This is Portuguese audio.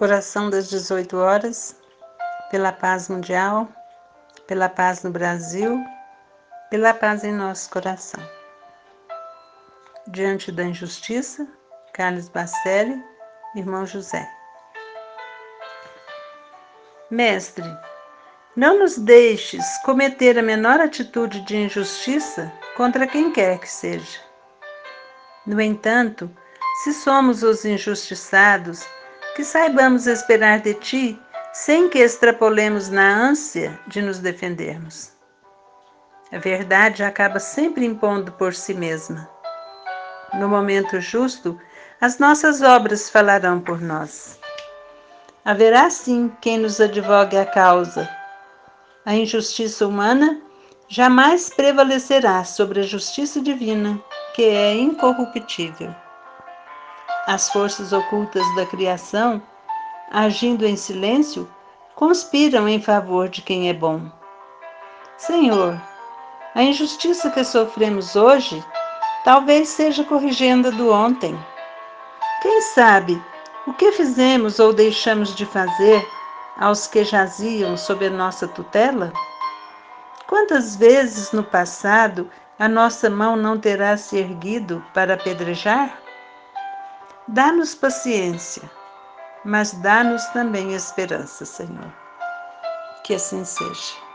Oração das 18 horas, pela paz mundial, pela paz no Brasil, pela paz em nosso coração. Diante da injustiça, Carlos Bacelli, irmão José. Mestre, não nos deixes cometer a menor atitude de injustiça contra quem quer que seja. No entanto, se somos os injustiçados, que saibamos esperar de ti sem que extrapolemos na ânsia de nos defendermos. A verdade acaba sempre impondo por si mesma. No momento justo, as nossas obras falarão por nós. Haverá sim quem nos advogue a causa. A injustiça humana jamais prevalecerá sobre a justiça divina, que é incorruptível as forças ocultas da criação, agindo em silêncio, conspiram em favor de quem é bom. Senhor, a injustiça que sofremos hoje talvez seja corrigenda do ontem. Quem sabe o que fizemos ou deixamos de fazer aos que jaziam sob a nossa tutela? Quantas vezes no passado a nossa mão não terá se erguido para apedrejar? Dá-nos paciência, mas dá-nos também esperança, Senhor. Que assim seja.